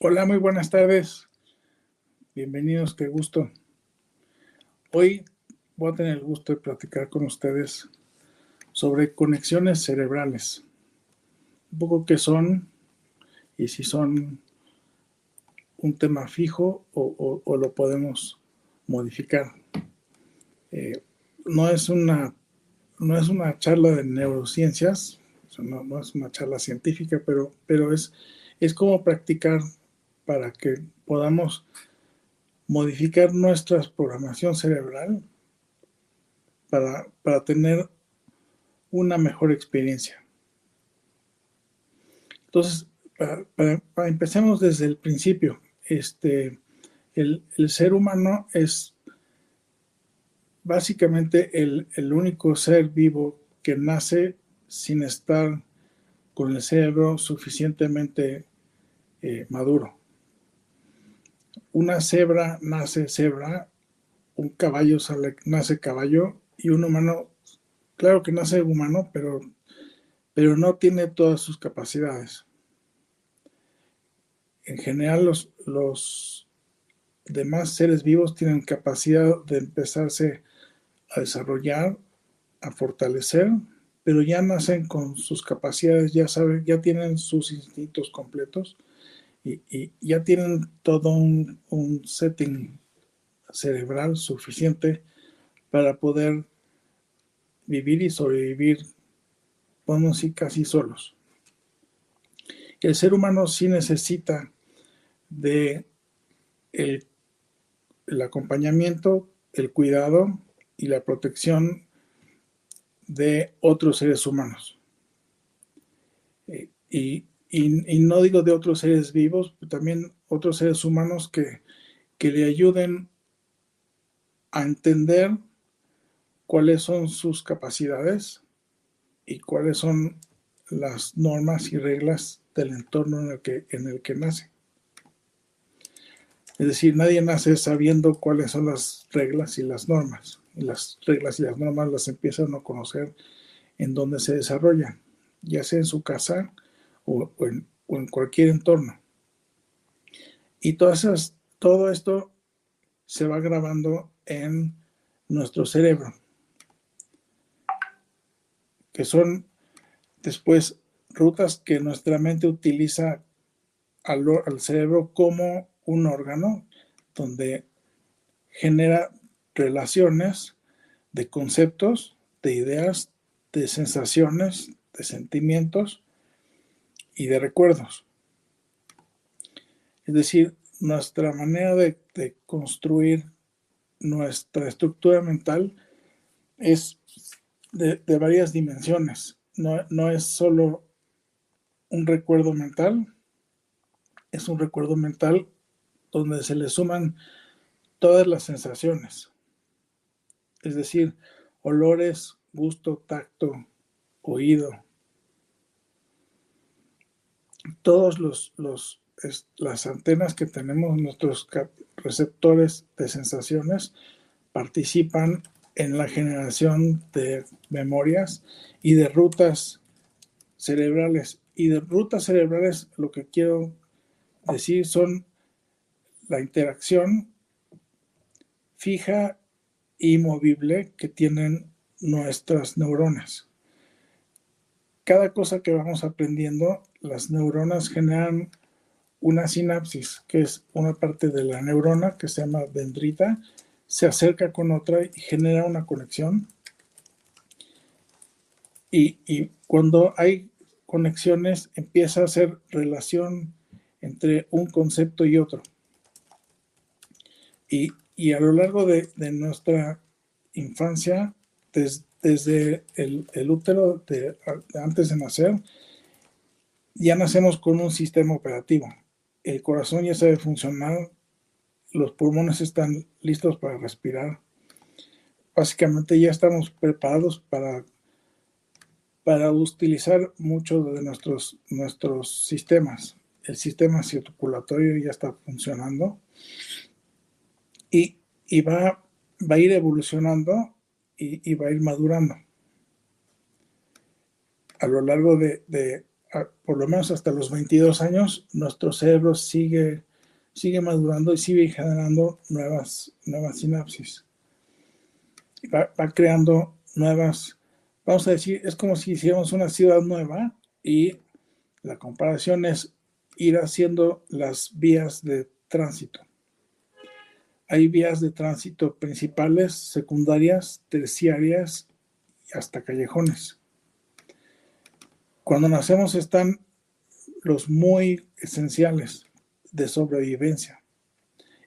Hola, muy buenas tardes. Bienvenidos, qué gusto. Hoy voy a tener el gusto de platicar con ustedes sobre conexiones cerebrales. Un poco qué son y si son un tema fijo o, lo podemos modificar. Eh, no, es una, no es una charla de neurociencias, no, no, es una charla científica, pero, pero es, es como practicar para que podamos modificar nuestra programación cerebral para, tener una mejor experiencia. Entonces, para, empecemos desde el principio, este, el, ser humano es básicamente el, único ser vivo que nace sin estar con el cerebro suficientemente eh, maduro una cebra nace cebra, un caballo sale, nace caballo y un humano, claro que nace humano, pero, pero no tiene todas sus capacidades. En general los, los demás seres vivos tienen capacidad de empezarse a desarrollar, a fortalecer, pero ya nacen con sus capacidades, ya saben, ya tienen sus instintos completos y, ya tienen todo un, setting cerebral suficiente para poder vivir y sobrevivir, podemos decir, casi solos. El ser humano sí necesita de el, acompañamiento, el cuidado y la protección de otros seres humanos. Eh, y no digo de otros seres vivos, también otros seres humanos que, que le ayuden a entender cuáles son sus capacidades y cuáles son las normas y reglas del entorno en el que, en el que nace. Es decir, nadie nace sabiendo cuáles son las reglas y las normas. Y las reglas y las normas las empiezan a conocer en donde se desarrollan, ya sea en su casa, o, en, cualquier entorno. Y todas esas, todo esto se va grabando en nuestro cerebro, que son después rutas que nuestra mente utiliza al, al cerebro como un órgano donde genera relaciones, de conceptos, de ideas, de sensaciones, de sentimientos y de recuerdos. Es decir, nuestra manera de, construir nuestra estructura mental es de, varias dimensiones. No, no, es solo un recuerdo mental, es un recuerdo mental donde se le suman todas las sensaciones. Es decir, olores, gusto, tacto, oído. Todos los, los las antenas que tenemos, nuestros receptores de sensaciones, participan en la generación de memorias y de rutas cerebrales. Y de rutas cerebrales lo que quiero decir son la interacción fija y movible que tienen nuestras neuronas. Cada cosa que vamos aprendiendo, las neuronas generan una sinapsis, que es una parte de la neurona que se llama dendrita, se acerca con otra y genera una conexión. Y, cuando hay conexiones empieza a hacer relación entre un concepto y otro. Y, a lo largo de, nuestra infancia, desde el, útero de, antes de nacer, ya nacemos con un sistema operativo el corazón ya sabe funcionar, los pulmones están listos para respirar. Básicamente ya estamos preparados para, para utilizar muchos de nuestros, nuestros sistemas. El sistema circulatorio ya está funcionando y, va, va, a ir evolucionando y, va a ir madurando. A lo largo de, por lo menos hasta los 22 años, nuestro cerebro sigue, sigue madurando y sigue generando nuevas, nuevas sinapsis. Va, creando nuevas, vamos a decir, es como si hiciéramos una ciudad nueva y la comparación es ir haciendo las vías de tránsito. Hay vías de tránsito principales, secundarias, terciarias y hasta callejones. Cuando nacemos están los muy esenciales de sobrevivencia.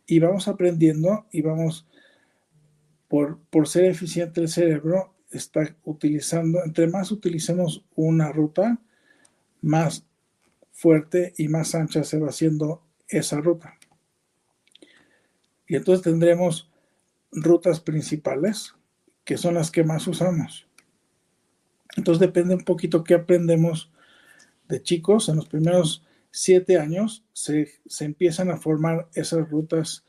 Y vamos aprendiendo y vamos, por, por ser eficiente el cerebro, está utilizando, entre más utilicemos una ruta, más fuerte y más ancha se va haciendo esa ruta. Y entonces tendremos rutas principales, que son las que más usamos. Entonces depende un poquito qué aprendemos de chicos. En los primeros siete años se, empiezan a formar esas rutas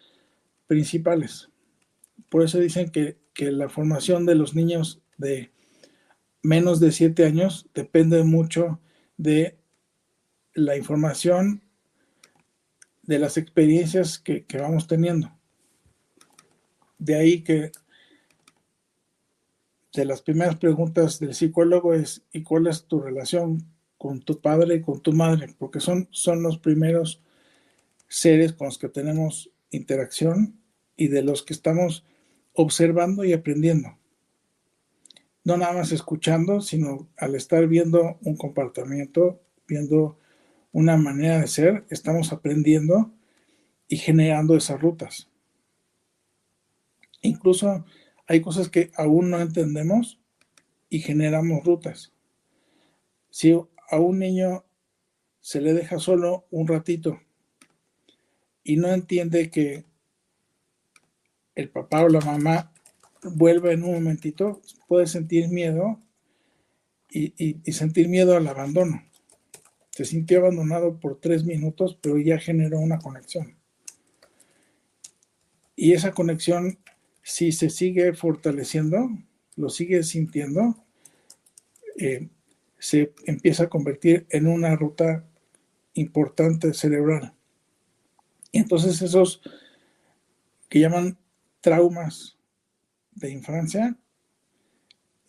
principales. Por eso dicen que, que la formación de los niños de menos de siete años depende mucho de la información, de las experiencias que, que vamos teniendo. De ahí que de las primeras preguntas del psicólogo es ¿y cuál es tu relación con tu padre y con tu madre? Porque son, son los primeros seres con los que tenemos interacción y de los que estamos observando y aprendiendo. No nada más escuchando, sino al estar viendo un comportamiento, viendo una manera de ser, estamos aprendiendo y generando esas rutas. Incluso hay cosas que aún no entendemos y generamos rutas. Si a un niño se le deja solo un ratito y no entiende que el papá o la mamá vuelve en un momentito, puede sentir miedo y, sentir miedo al abandono. Se sintió abandonado por tres minutos, pero ya generó una conexión. Y esa conexión si se sigue fortaleciendo, lo sigue sintiendo, eh, se empieza a convertir en una ruta importante cerebral. Y entonces esos que llaman traumas de infancia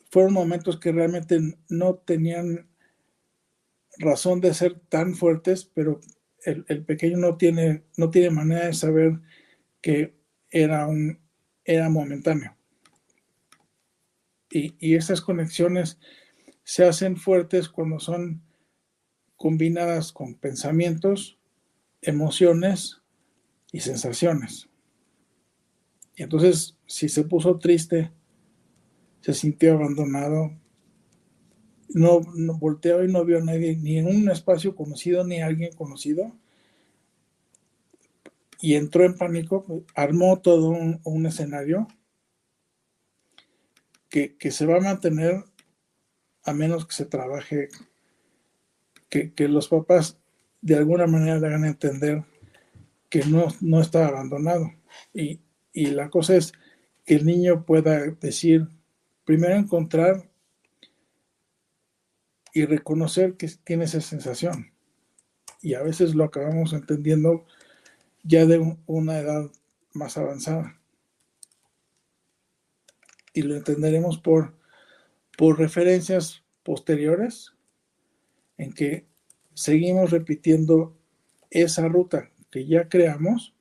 fueron momentos que realmente no tenían razón de ser tan fuertes, pero el, el pequeño no tiene, no tiene manera de saber que era un era momentáneo. Y, y esas conexiones se hacen fuertes cuando son combinadas con pensamientos, emociones y sensaciones. Y entonces, si se puso triste, se sintió abandonado, no, volteó y no vio a nadie, ni en un espacio conocido, ni a alguien conocido, y entró en pánico, armó todo un, escenario que, se va a mantener a menos que se trabaje, que, los papás de alguna manera le hagan entender que no, no está abandonado. Y, y la cosa es que el niño pueda decir, primero encontrar y reconocer que tiene esa sensación. Y a veces lo acabamos entendiendo ya de una edad más avanzada. Y lo entenderemos por, por referencias posteriores en que seguimos repitiendo esa ruta que ya creamos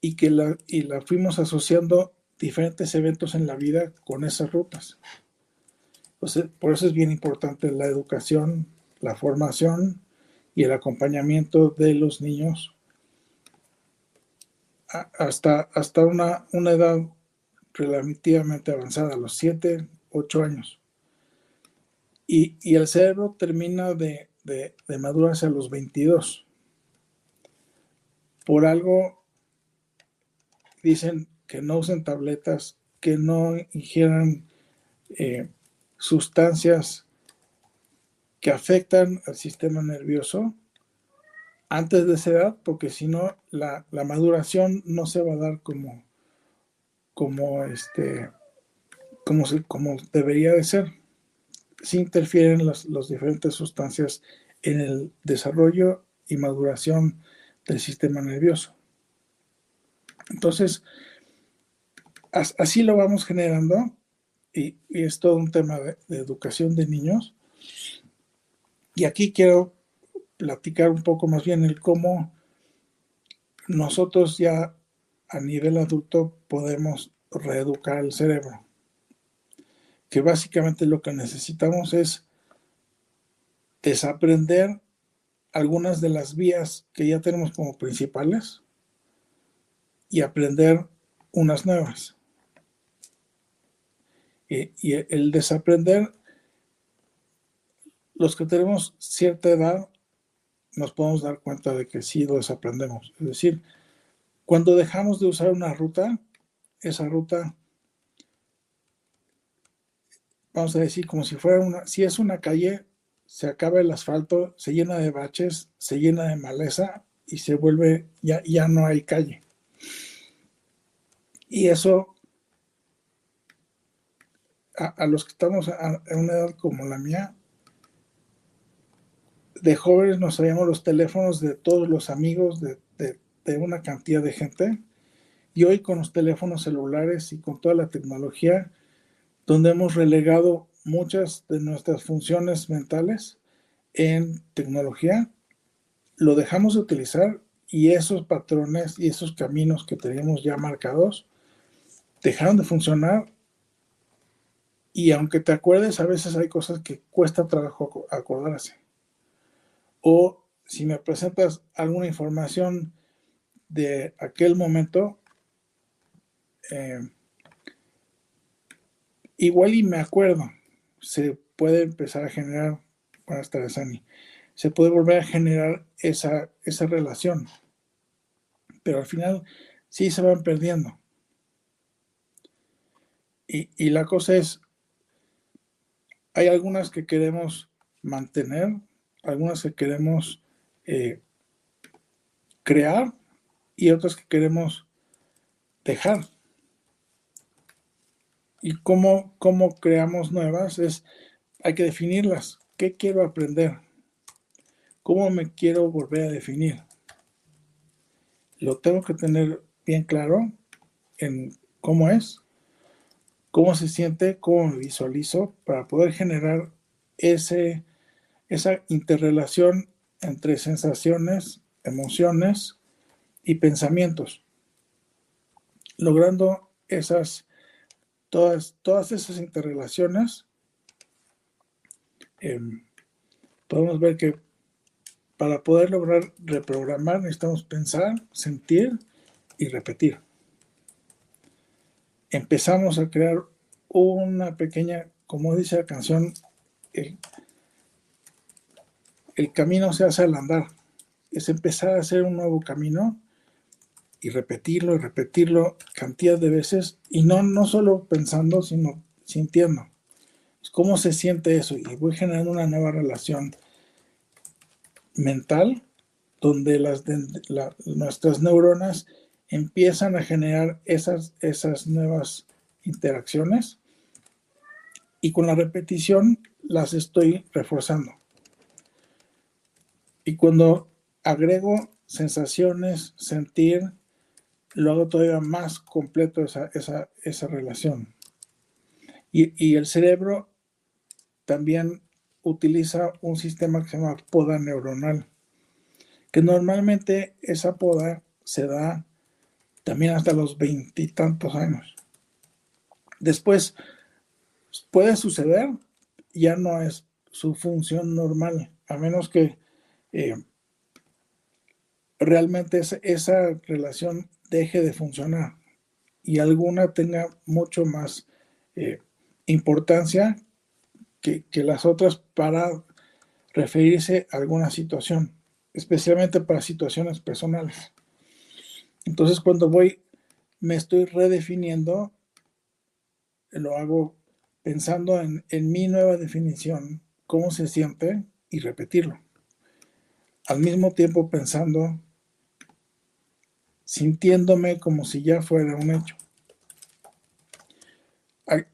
y que la, y la fuimos asociando diferentes eventos en la vida con esas rutas. por eso es bien importante la educación, la formación y el acompañamiento de los niños hasta, hasta una, una edad relativamente avanzada, a los 7, 8 años. Y, el cerebro termina de, de, de madurarse a los 22. Por algo dicen que no usen tabletas, que no ingieran eh, sustancias que afectan al sistema nervioso antes de esa edad, porque si no, la, maduración no se va a dar como, como, este, como, como debería de ser. Si interfieren las, las diferentes sustancias en el desarrollo y maduración del sistema nervioso. Entonces, así lo vamos generando y, es todo un tema de, educación de niños. Y aquí quiero platicar un poco más bien el cómo nosotros ya a nivel adulto podemos reeducar el cerebro. Que básicamente lo que necesitamos es desaprender algunas de las vías que ya tenemos como principales y aprender unas nuevas. Y, el desaprender, los que tenemos cierta edad, nos podemos dar cuenta de que sí lo desaprendemos. Es decir, cuando dejamos de usar una ruta, esa ruta, vamos a decir, como si fuera una, si es una calle, se acaba el asfalto, se llena de baches, se llena de maleza y se vuelve, ya, ya no hay calle. Y eso a, los que estamos en una edad como la mía, de jóvenes nos sabíamos los teléfonos de todos los amigos de, una cantidad de gente. Y hoy con los teléfonos celulares y con toda la tecnología, donde hemos relegado muchas de nuestras funciones mentales en tecnología, lo dejamos de utilizar y esos patrones y esos caminos que teníamos ya marcados dejaron de funcionar y aunque te acuerdes, a veces hay cosas que cuesta trabajo acordarse. O si me presentas alguna información de aquel momento, eh, igual y me acuerdo, se puede empezar a generar, buenas tardes, Ani, se puede volver a generar esa, esa relación, pero al final sí se van perdiendo. Y, y la cosa es, hay algunas que queremos mantener, algunas que queremos eh, crear y otras que queremos dejar. Y cómo, cómo creamos nuevas es, hay que definirlas. ¿Qué quiero aprender? ¿Cómo me quiero volver a definir? Lo tengo que tener bien claro en cómo es cómo se siente, cómo me visualizo, para poder generar ese, esa interrelación entre sensaciones, emociones y pensamientos. logrando esas, todas, todas esas interrelaciones, em, podemos ver que para poder lograr reprogramar necesitamos pensar, sentir y repetir. Empezamos a crear una pequeña, como dice la canción, el, el camino se hace al andar. Es empezar a hacer un nuevo camino y repetirlo y repetirlo cantidad de veces y no, no solo pensando, sino sintiendo. ¿Cómo se siente eso? Y voy generando una nueva relación mental donde las, nuestras neuronas empiezan a generar esas, esas nuevas interacciones y con la repetición las estoy reforzando. Y cuando agrego sensaciones, sentir, lo hago todavía más completo esa, esa, relación. Y, y, el cerebro también utiliza un sistema que se llama poda neuronal, que normalmente esa poda se da también hasta los veintitantos años. Después puede suceder, ya no es su función normal, a menos que eh, realmente esa relación deje de funcionar y alguna tenga mucho más eh, importancia que, las otras para referirse a alguna situación, especialmente para situaciones personales. Entonces cuando voy, me estoy redefiniendo, lo hago pensando en, en mi nueva definición, cómo se siente y repetirlo. Al mismo tiempo pensando sintiéndome como si ya fuera un hecho.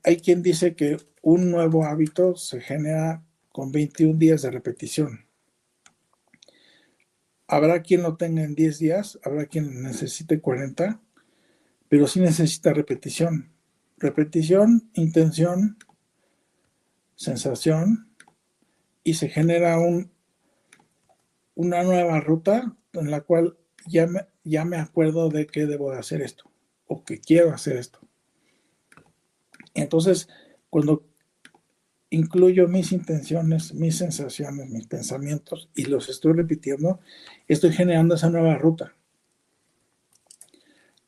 Hay, quien dice que un nuevo hábito se genera con 21 días de repetición. Habrá quien lo tenga en 10 días, habrá quien necesite 40, pero sí necesita repetición. Repetición, intención, sensación, y se genera un, una nueva ruta en la cual ya me, ya me acuerdo de que debo de hacer esto o que quiero hacer esto. Entonces, cuando incluyo mis intenciones, mis sensaciones, mis pensamientos y los estoy repitiendo, estoy generando esa nueva ruta.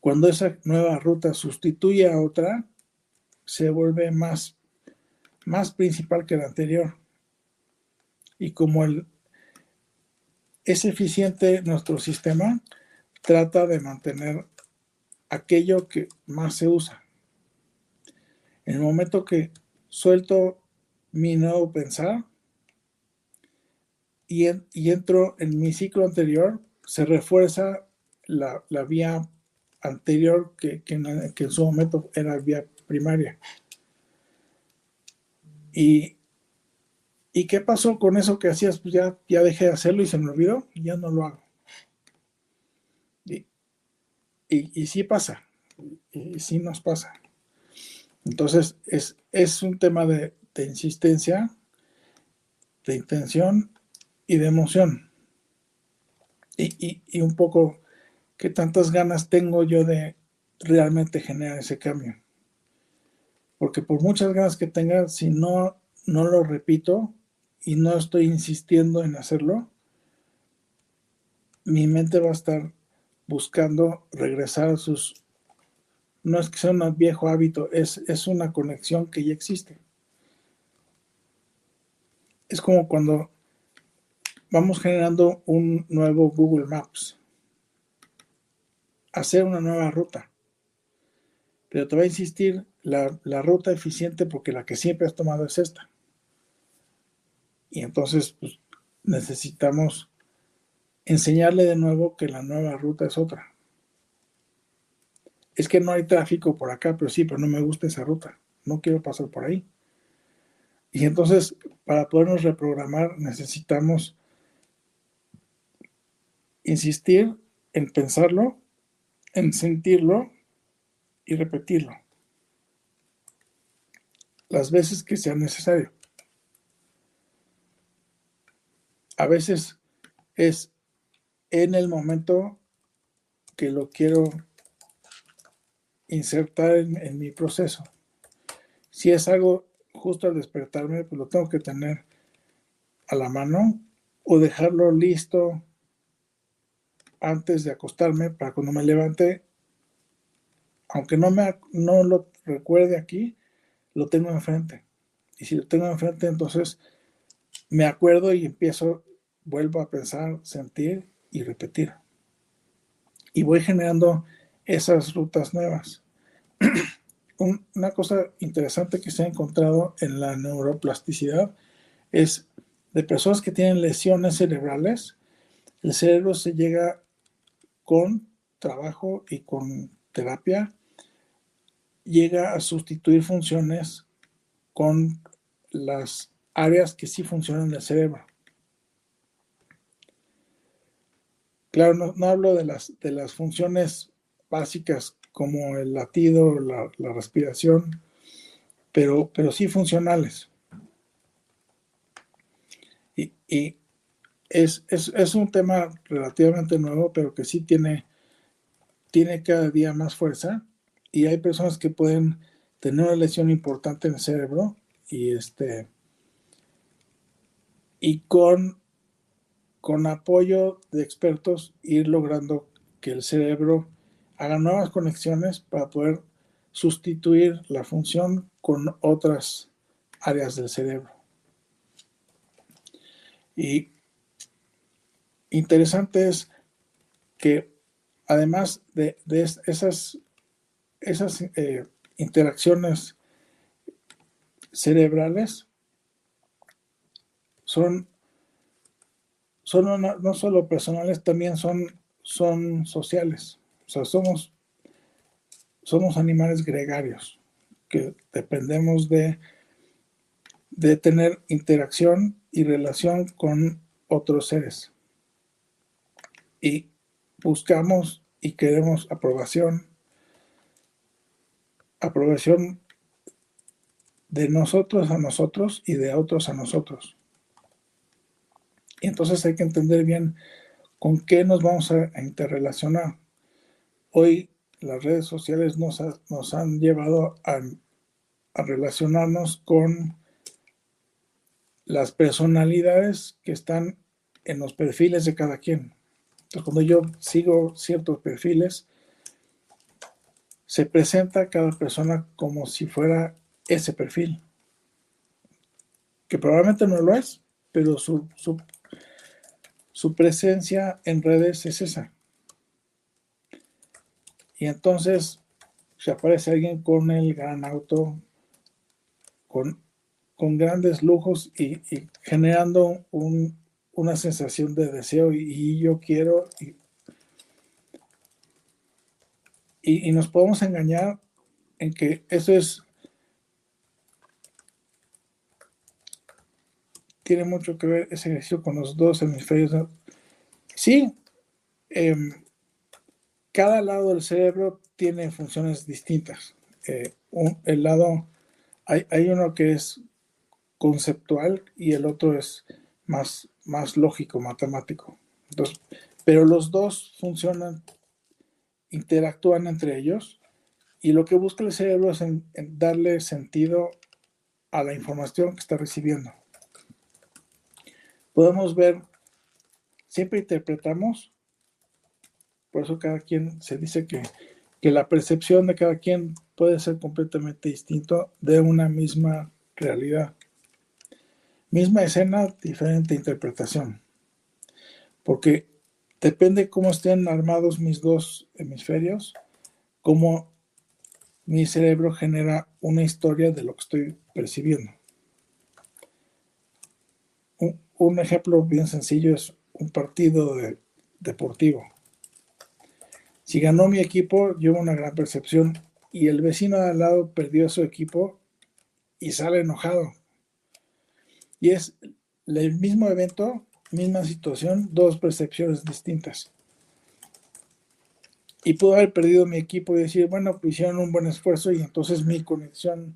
Cuando esa nueva ruta sustituye a otra, se vuelve más, más principal que la anterior. Y como el, es eficiente nuestro sistema, trata de mantener aquello que más se usa. En el momento que suelto mi nuevo pensar y, entro en mi ciclo anterior, se refuerza la, vía anterior que, en, su momento era vía primaria. Y, ¿Y qué pasó con eso que hacías? Pues ya, ya dejé de hacerlo y se me olvidó y ya no lo hago. Y, sí pasa, y sí nos pasa. Entonces, es, es un tema de, insistencia, de intención y de emoción. Y, y, un poco qué tantas ganas tengo yo de realmente generar ese cambio. Porque por muchas ganas que tenga, si no, no lo repito y no estoy insistiendo en hacerlo, mi mente va a estar buscando regresar a sus... No es que sea un viejo hábito, es, es una conexión que ya existe. Es como cuando vamos generando un nuevo Google Maps, hacer una nueva ruta. Pero te va a insistir la, la, ruta eficiente porque la que siempre has tomado es esta. Y entonces pues, necesitamos enseñarle de nuevo que la nueva ruta es otra. Es que no hay tráfico por acá, pero sí, pero no me gusta esa ruta. No quiero pasar por ahí. Y entonces, para podernos reprogramar, necesitamos insistir en pensarlo, en sentirlo y repetirlo. Las veces que sea necesario. A veces es en el momento que lo quiero insertar en, mi proceso. Si es algo justo al despertarme, pues lo tengo que tener a la mano o dejarlo listo antes de acostarme para cuando me levante, aunque no, me, no lo recuerde aquí, lo tengo enfrente. Y si lo tengo enfrente, entonces me acuerdo y empiezo, vuelvo a pensar, sentir y repetir. Y voy generando esas rutas nuevas. Una cosa interesante que se ha encontrado en la neuroplasticidad es de personas que tienen lesiones cerebrales, el cerebro se llega con trabajo y con terapia, llega a sustituir funciones con las áreas que sí funcionan del cerebro. Claro, no, hablo de las, de las funciones básicas como el latido, la, la respiración, pero, pero sí funcionales. Y, y es, es, es, un tema relativamente nuevo, pero que sí tiene, tiene cada día más fuerza. Y hay personas que pueden tener una lesión importante en el cerebro y este y con, con apoyo de expertos ir logrando que el cerebro haga nuevas conexiones para poder sustituir la función con otras áreas del cerebro. Y interesante es que además de, esas, esas eh, interacciones cerebrales, son, son no, solo personales, también son, son sociales. O sea, somos, somos animales gregarios que dependemos de, de tener interacción y relación con otros seres. Y buscamos y queremos aprobación, aprobación de nosotros a nosotros y de otros a nosotros. Y entonces hay que entender bien con qué nos vamos a, interrelacionar. Hoy las redes sociales nos, nos han llevado a, relacionarnos con las personalidades que están en los perfiles de cada quien. Entonces, cuando yo sigo ciertos perfiles, se presenta cada persona como si fuera ese perfil, que probablemente no lo es, pero su, su, su presencia en redes es esa. Y entonces se aparece alguien con el gran auto, con con grandes lujos y, generando una sensación de deseo y, yo quiero y, y, nos podemos engañar en que eso es tiene mucho que ver ese ejercicio con los dos hemisferios. Sí, em, cada lado del cerebro tiene funciones distintas. Eh, el lado, hay, hay, uno que es conceptual y el otro es más, más lógico, matemático. Entonces, pero los dos funcionan, interactúan entre ellos y lo que busca el cerebro es darle sentido a la información que está recibiendo. Podemos ver, siempre interpretamos, por eso cada quien se dice que, que la percepción de cada quien puede ser completamente distinto de una misma realidad. Misma escena, diferente interpretación. Porque depende cómo estén armados mis dos hemisferios, cómo mi cerebro genera una historia de lo que estoy percibiendo. Un, ejemplo bien sencillo es un partido deportivo. Si ganó mi equipo, llevo una gran percepción y el vecino de al lado perdió su equipo y sale enojado y es el mismo evento, misma situación, dos percepciones distintas. Y puedo haber perdido mi equipo y decir, bueno, pues hicieron un buen esfuerzo y entonces mi conexión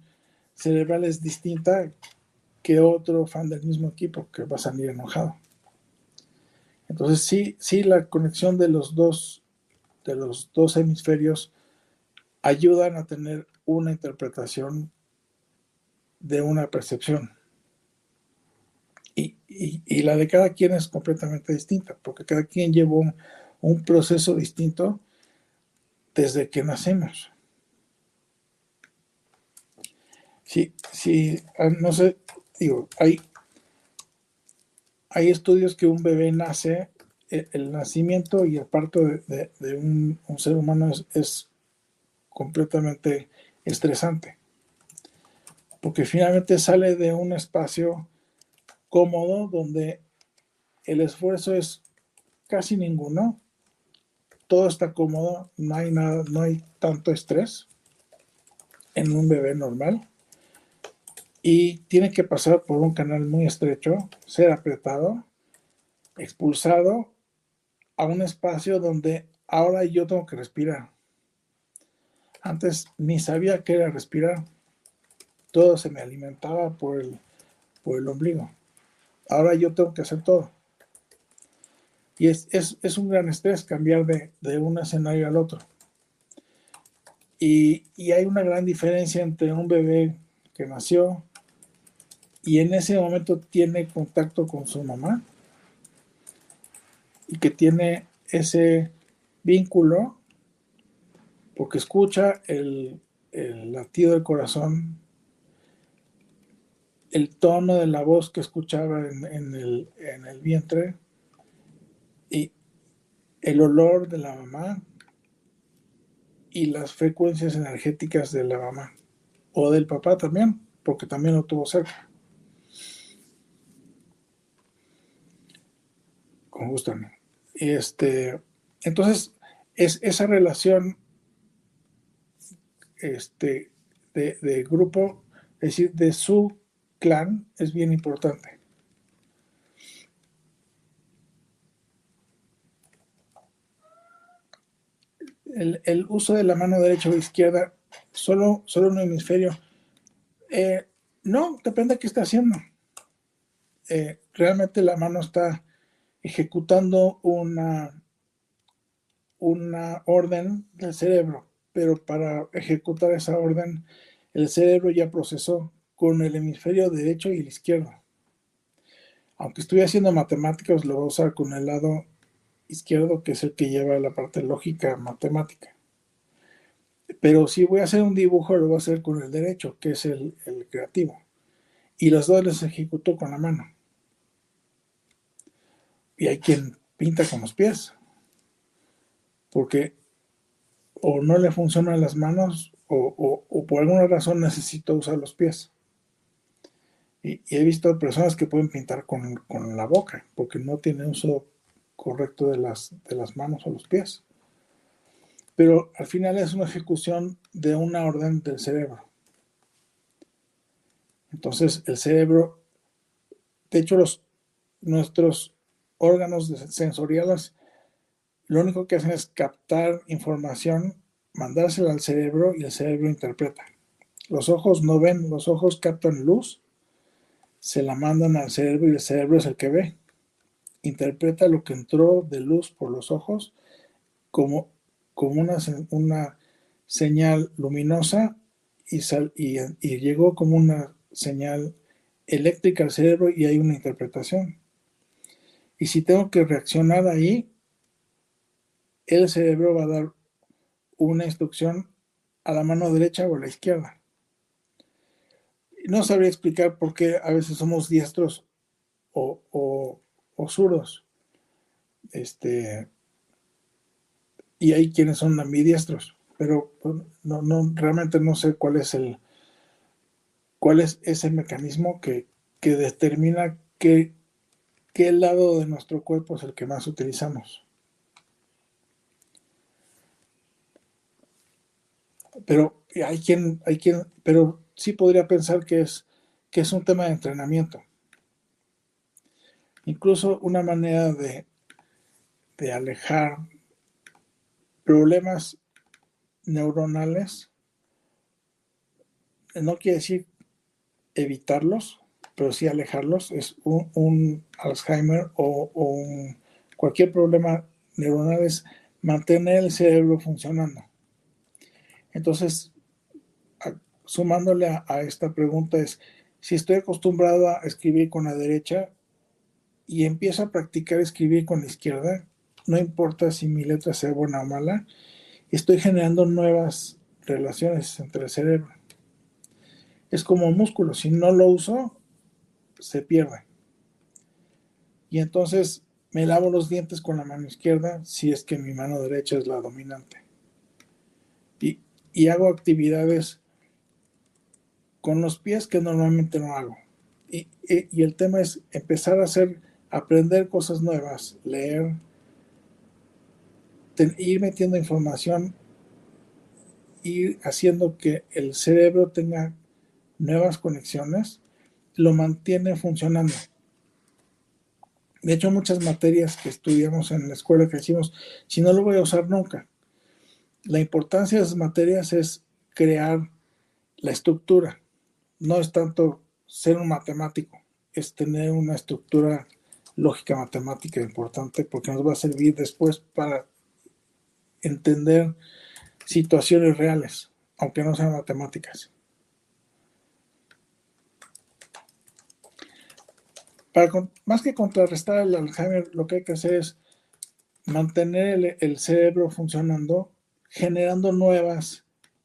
cerebral es distinta que otro fan del mismo equipo que va a salir enojado. Entonces sí, sí la conexión de los dos, de los dos hemisferios ayudan a tener una interpretación de una percepción. Y, la de cada quien es completamente distinta, porque cada quien llevó un, proceso distinto desde que nacemos. Sí, sí, ah, no sé, digo, hay, hay estudios que un bebé nace, e, el, nacimiento y el parto de, un, ser humano es completamente estresante, porque finalmente sale de un espacio cómodo donde el esfuerzo es casi ninguno, todo está cómodo, no hay nada, no hay tanto estrés en un bebé normal y tiene que pasar por un canal muy estrecho, ser apretado, expulsado a un espacio donde ahora yo tengo que respirar. Antes ni sabía qué era respirar. Todo se me alimentaba por el, por el ombligo. Ahora yo tengo que hacer todo. Y es, un gran estrés cambiar de, un escenario al otro. Y, y, hay una gran diferencia entre un bebé que nació y en ese momento tiene contacto con su mamá y que tiene ese vínculo porque escucha el, latido del corazón, el tono de la voz que escuchaba en, el, en el vientre y el olor de la mamá y las frecuencias energéticas de la mamá o del papá también, porque también lo tuvo cerca. Con gusto. Este, entonces, es esa relación este, de, grupo, es decir, de su clan, es bien importante. El, uso de la mano derecha o izquierda, solo, solo un hemisferio. Eh, no, depende de qué está haciendo. Eh, realmente la mano está ejecutando una, una orden del cerebro pero para ejecutar esa orden el cerebro ya procesó con el hemisferio derecho y el izquierdo. Aunque estoy haciendo matemáticas, lo voy a usar con el lado izquierdo, que es el que lleva la parte lógica matemática. Pero si voy a hacer un dibujo, lo voy a hacer con el derecho, que es el, el creativo. Y los dos los ejecuto con la mano. Y hay quien pinta con los pies. Porque o no le funcionan las manos o, por alguna razón necesito usar los pies. Y, he visto personas que pueden pintar con, la boca porque no tienen uso correcto de las, de las manos o los pies. Pero al final es una ejecución de una orden del cerebro. Entonces el cerebro, de hecho los, nuestros órganos sensoriales lo único que hacen es captar información, mandársela al cerebro y el cerebro interpreta. Los ojos no ven, los ojos captan luz, se la mandan al cerebro y el cerebro es el que ve. Interpreta lo que entró de luz por los ojos como, como una, una señal luminosa y, y llegó como una señal eléctrica al cerebro y hay una interpretación. Y si tengo que reaccionar ahí, el cerebro va a dar una instrucción a la mano derecha o a la izquierda. No sabría explicar por qué a veces somos diestros o, o, zurdos. Este, y hay quienes son ambidiestros, pero no, no, realmente no sé cuál es el cuál es ese mecanismo que, que determina qué, qué lado de nuestro cuerpo es el que más utilizamos. pero hay quien, hay quien, pero sí podría pensar que es, que es un tema de entrenamiento. Incluso una manera de, de alejar problemas neuronales, no quiere decir evitarlos, pero sí alejarlos, es un, Alzheimer o, cualquier problema neuronal es mantener el cerebro funcionando. Entonces, sumándole a, esta pregunta es, si estoy acostumbrado a escribir con la derecha y empiezo a practicar escribir con la izquierda, no importa si mi letra sea buena o mala, estoy generando nuevas relaciones entre el cerebro. Es como un músculo, si no lo uso, se pierde. Y entonces me lavo los dientes con la mano izquierda si es que mi mano derecha es la dominante. Y, y hago actividades con los pies que normalmente no hago. Y, y, el tema es empezar a hacer, aprender cosas nuevas, leer, ir metiendo información, ir haciendo que el cerebro tenga nuevas conexiones, lo mantiene funcionando. De hecho, muchas materias que estudiamos en la escuela que decimos, si no lo voy a usar nunca. La importancia de esas materias es crear la estructura no es tanto ser un matemático, es tener una estructura lógica matemática importante porque nos va a servir después para entender situaciones reales, aunque no sean matemáticas. Para, más que contrarrestar el Alzheimer, lo que hay que hacer es mantener el, cerebro funcionando, generando nuevas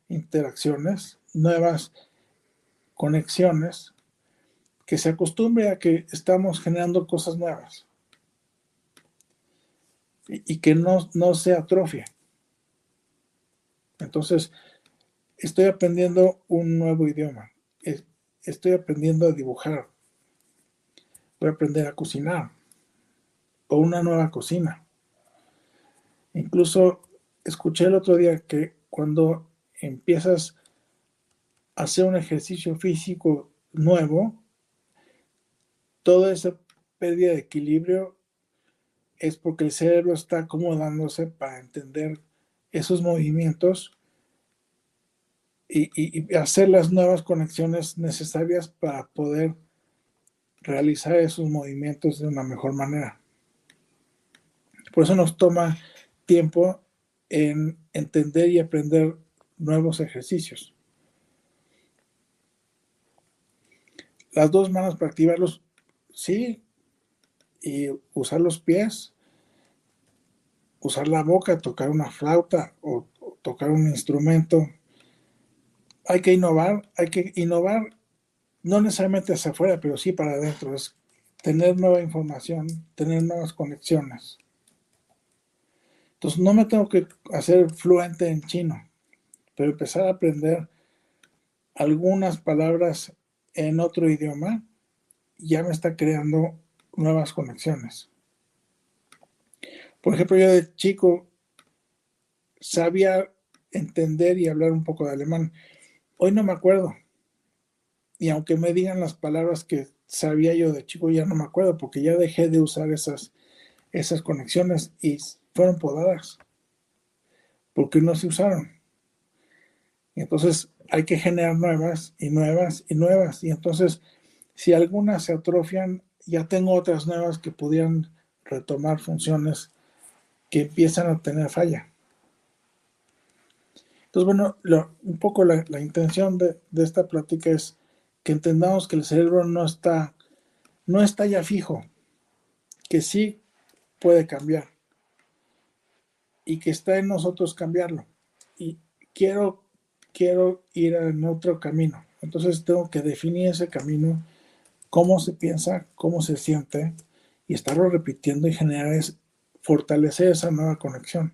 interacciones, nuevas conexiones, que se acostumbre a que estamos generando cosas nuevas y, que no, no se atrofie. Entonces, estoy aprendiendo un nuevo idioma, estoy aprendiendo a dibujar, voy a aprender a cocinar o una nueva cocina. Incluso escuché el otro día que cuando empiezas hacer un ejercicio físico nuevo, toda esa pérdida de equilibrio es porque el cerebro está acomodándose para entender esos movimientos y, hacer las nuevas conexiones necesarias para poder realizar esos movimientos de una mejor manera. Por eso nos toma tiempo en entender y aprender nuevos ejercicios. las dos manos para activarlos, sí, y usar los pies, usar la boca, tocar una flauta o, tocar un instrumento. Hay que innovar, hay que innovar no necesariamente hacia afuera, pero sí para adentro, es tener nueva información, tener nuevas conexiones. Entonces no me tengo que hacer fluente en chino, pero empezar a aprender algunas palabras en otro idioma, ya me está creando nuevas conexiones. Por ejemplo, yo de chico sabía entender y hablar un poco de alemán. Hoy no me acuerdo. Y aunque me digan las palabras que sabía yo de chico, ya no me acuerdo porque ya dejé de usar esas, esas conexiones y fueron podadas. Porque no se usaron. Entonces hay que generar nuevas y nuevas y nuevas. Y entonces, si algunas se atrofian, ya tengo otras nuevas que pudieran retomar funciones que empiezan a tener falla. Entonces, bueno, un poco la, intención de, de, esta plática es que entendamos que el cerebro no está, no está ya fijo, que sí puede cambiar y que está en nosotros cambiarlo. Y quiero quiero ir en otro camino. Entonces tengo que definir ese camino, cómo se piensa, cómo se siente, y estarlo repitiendo y generar, es, fortalecer esa nueva conexión.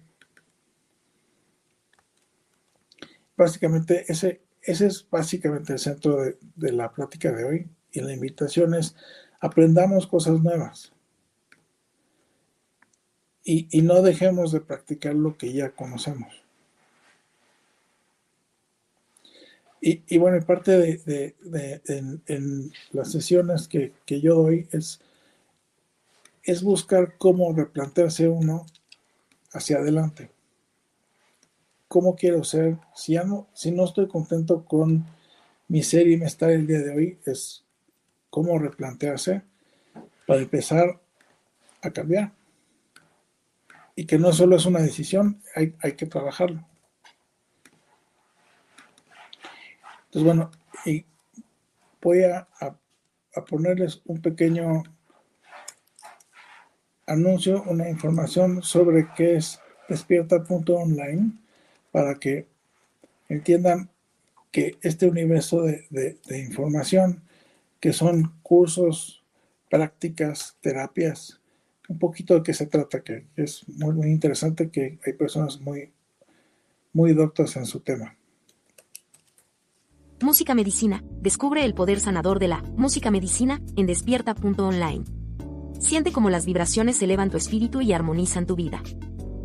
Básicamente, ese, ese es básicamente el centro de, la plática de hoy, y la invitación es aprendamos cosas nuevas. y no dejemos de practicar lo que ya conocemos. Y, bueno, parte de, las sesiones que, yo doy es, es buscar cómo replantearse uno hacia adelante. ¿Cómo quiero ser? Si, ya no, si no estoy contento con mi ser y mi estar el día de hoy, es cómo replantearse para empezar a cambiar. Y que no solo es una decisión, hay, hay que trabajarlo. Entonces, bueno, y voy a, a ponerles un pequeño anuncio, una información sobre qué es despierta.online para que entiendan que este universo de, información, que son cursos, prácticas, terapias, un poquito de qué se trata, que es muy, muy interesante que hay personas muy, muy doctas en su tema. Música Medicina. Descubre el poder sanador de la música medicina en despierta.online. Siente cómo las vibraciones elevan tu espíritu y armonizan tu vida.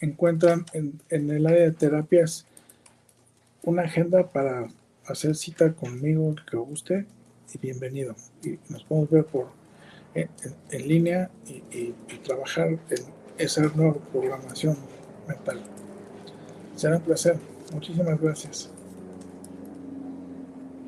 encuentran en, el área de terapias una agenda para hacer cita conmigo que guste y bienvenido. Y nos podemos ver por en, línea y, trabajar en esa nueva programación mental. Será un placer. Muchísimas gracias.